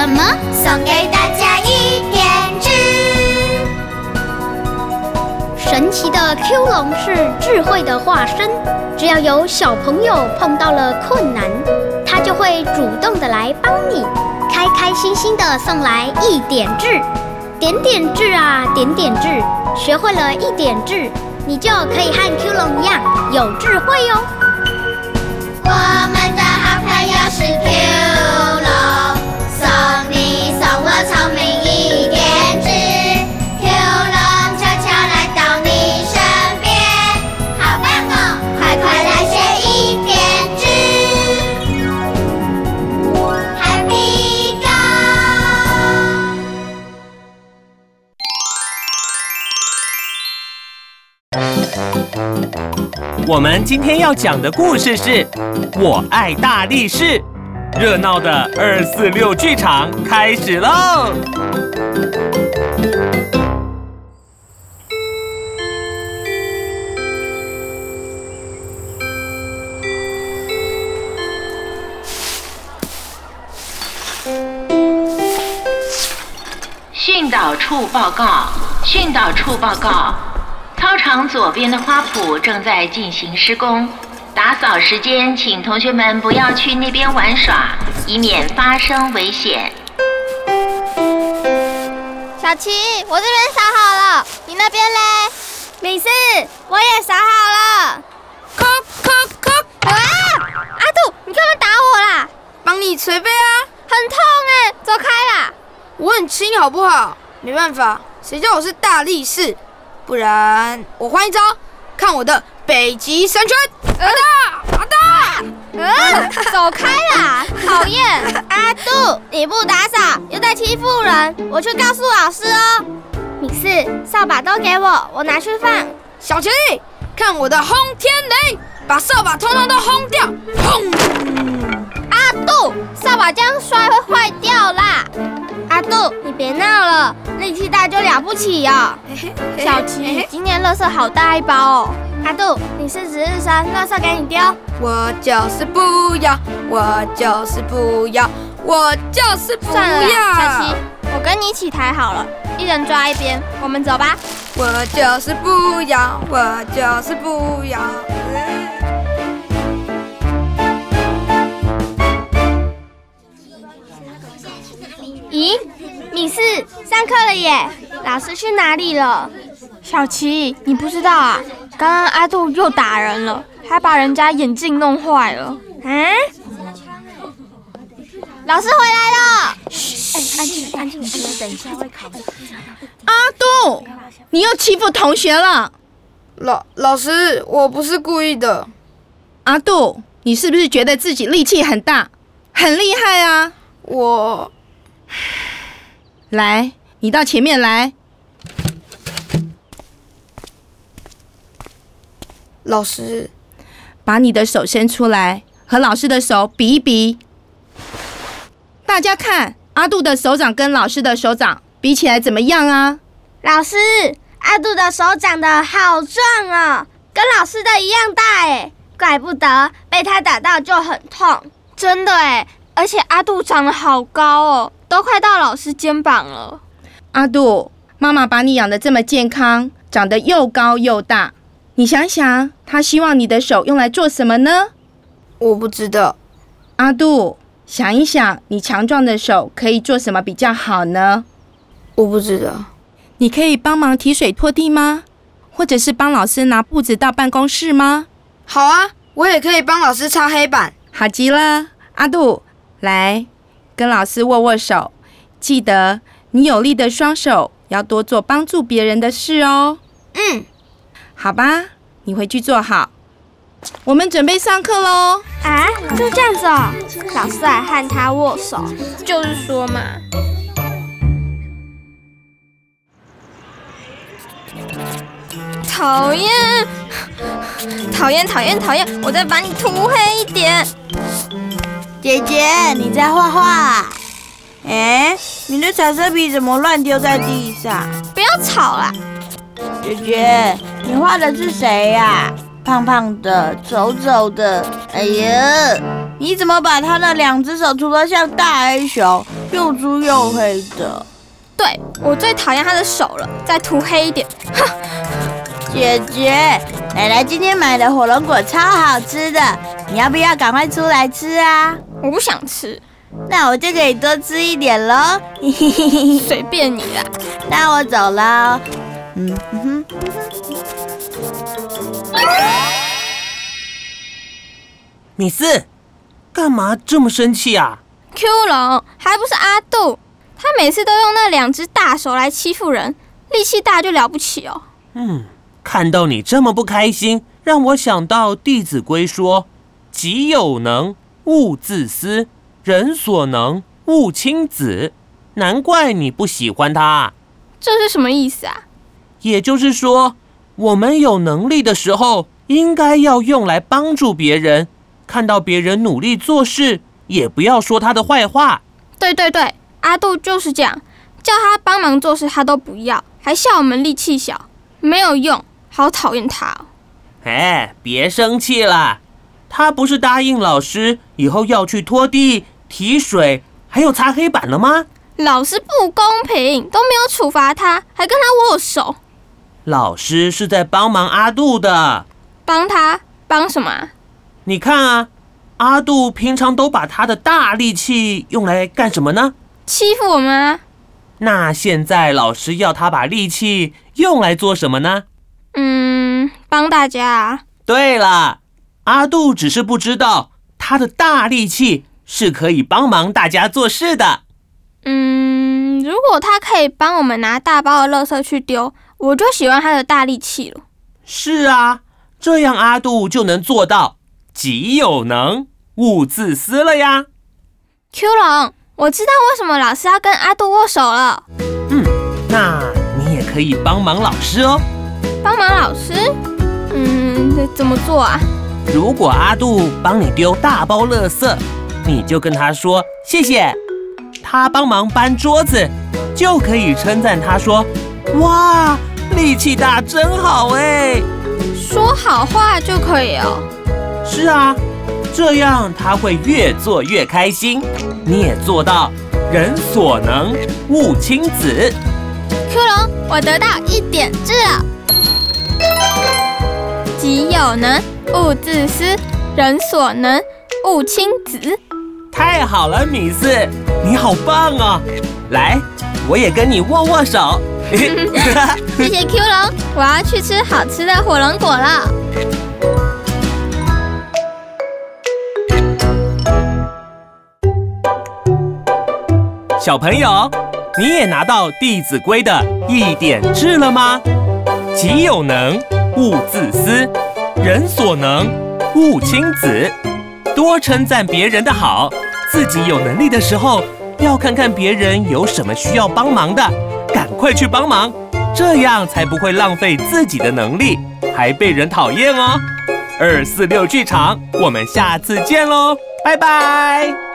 什么送给大家一点智。神奇的 Q 龙是智慧的化身，只要有小朋友碰到了困难，它就会主动的来帮你，开开心心的送来一点智。点点智啊，点点智，学会了一点智，你就可以和 Q 龙一样有智慧哦。我们的好朋友是 Q 龙，我们今天要讲的故事是《我爱大力士》，热闹的二四六剧场开始喽！训导处报告，训导处报告，操场左边的花圃正在进行施工，打扫时间，请同学们不要去那边玩耍，以免发生危险。小琪，我这边扫好了，你那边嘞？米斯，我也扫好了。扣扣扣！啊！阿杜，你干嘛打我啦？帮你捶背啊！很痛哎，走开啦！我很轻好不好？没办法，谁叫我是大力士？不然我换一招，看我的北极神拳！阿大，阿大！嗯，走开啦！讨厌！阿杜，你不打扫又在欺负人，我去告诉老师哦。米四，扫把都给我，我拿去放。小琪，看我的轰天雷，把扫把通通都轰掉！轰！阿杜，扫把这样摔会坏掉啦！阿杜，你别闹了，力气大就了不起哦。小琪，今年垃圾好大一包哦。阿杜，你是值日生，垃圾给你丢。我就是不要，我就是不要，我就是不算了啦，要。小琪，我跟你一起抬好了，一人抓一边，我们走吧。我就是不要，我就是不要。咦，米四，上课了耶！老师去哪里了？小琪，你不知道啊？刚刚阿杜又打人了，还把人家眼镜弄坏了。啊？老师回来了！安静，安静，等一下会考。阿杜，你又欺负同学了。老老师，我不是故意的。阿杜，你是不是觉得自己力气很大，很厉害啊？我 来，你到前面来。老师，把你的手伸出来，和老师的手比一比。大家看，阿杜的手掌跟老师的手掌比起来怎么样啊？老师，阿杜的手长得好壮哦，跟老师的一样大哎，怪不得被他打到就很痛。真的哎，而且阿杜长得好高哦，都快到老师肩膀了。阿杜，妈妈把你养得这么健康，长得又高又大，你想想，她希望你的手用来做什么呢？我不知道。阿杜，想一想，你强壮的手可以做什么比较好呢？我不知道。你可以帮忙提水拖地吗？或者是帮老师拿布子到办公室吗？好啊，我也可以帮老师擦黑板。好极了，阿杜，来跟老师握握手，记得你有力的双手要多做帮助别人的事哦。嗯，好吧，你回去做好。我们准备上课喽。啊，就这样子哦，老师还和他握手，就是说嘛，讨厌，讨厌，讨厌，讨厌！我再把你涂黑一点。姐姐，你在画画？哎，你的彩色笔怎么乱丢在地上？不要吵啦！姐姐，你画的是谁呀、胖胖的，丑丑的。哎呀，你怎么把他的两只手涂得像大黑熊，又粗又黑的。对我最讨厌他的手了，再涂黑一点。哼！姐姐，奶奶今天买的火龙果超好吃的，你要不要赶快出来吃啊？我不想吃，那我就可以多吃一点喽。随便你啦，那我走了。嗯哼。米斯，干嘛这么生气啊？Q 龙还不是阿杜，他每次都用那两只大手来欺负人，力气大就了不起哦。嗯，看到你这么不开心，让我想到《弟子规》说：“己有能，勿自私；人所能，勿亲子。”难怪你不喜欢他。这是什么意思啊？也就是说，我们有能力的时候，应该要用来帮助别人。看到别人努力做事，也不要说他的坏话。对对对，阿杜就是这样，叫他帮忙做事，他都不要，还笑我们力气小，没有用，好讨厌他哦。哎，别生气了，他不是答应老师以后要去拖地、提水，还有擦黑板了吗？老师不公平，都没有处罚他，还跟他握手。老师是在帮忙阿杜的，帮他帮什么？你看啊，阿杜平常都把他的大力气用来干什么呢？欺负我们啊！那现在老师要他把力气用来做什么呢？嗯，帮大家。对了，阿杜只是不知道他的大力气是可以帮忙大家做事的。嗯，如果他可以帮我们拿大包的垃圾去丢，我就喜欢他的大力气了。是啊，这样阿杜就能做到。己有能，勿自私了呀！Q 龙，我知道为什么老师要跟阿杜握手了。嗯，那你也可以帮忙老师哦。帮忙老师？嗯，怎么做啊？如果阿杜帮你丢大包垃圾，你就跟他说谢谢。他帮忙搬桌子，就可以称赞他说：“哇，力气大真好哎！”说好话就可以哦。是啊，这样他会越做越开心。你也做到人所能，勿轻訾。Q 龙，我得到一点智了。己有能，勿自私；人所能，勿轻訾。太好了，米四，你好棒啊！来，我也跟你握握手。谢谢 Q 龙，我要去吃好吃的火龙果了。小朋友，你也拿到《弟子规》的一点智了吗？己有能，勿自私；人所能，勿轻子。多称赞别人的好，自己有能力的时候，要看看别人有什么需要帮忙的，赶快去帮忙，这样才不会浪费自己的能力，还被人讨厌哦。二四六剧场，我们下次见喽，拜拜。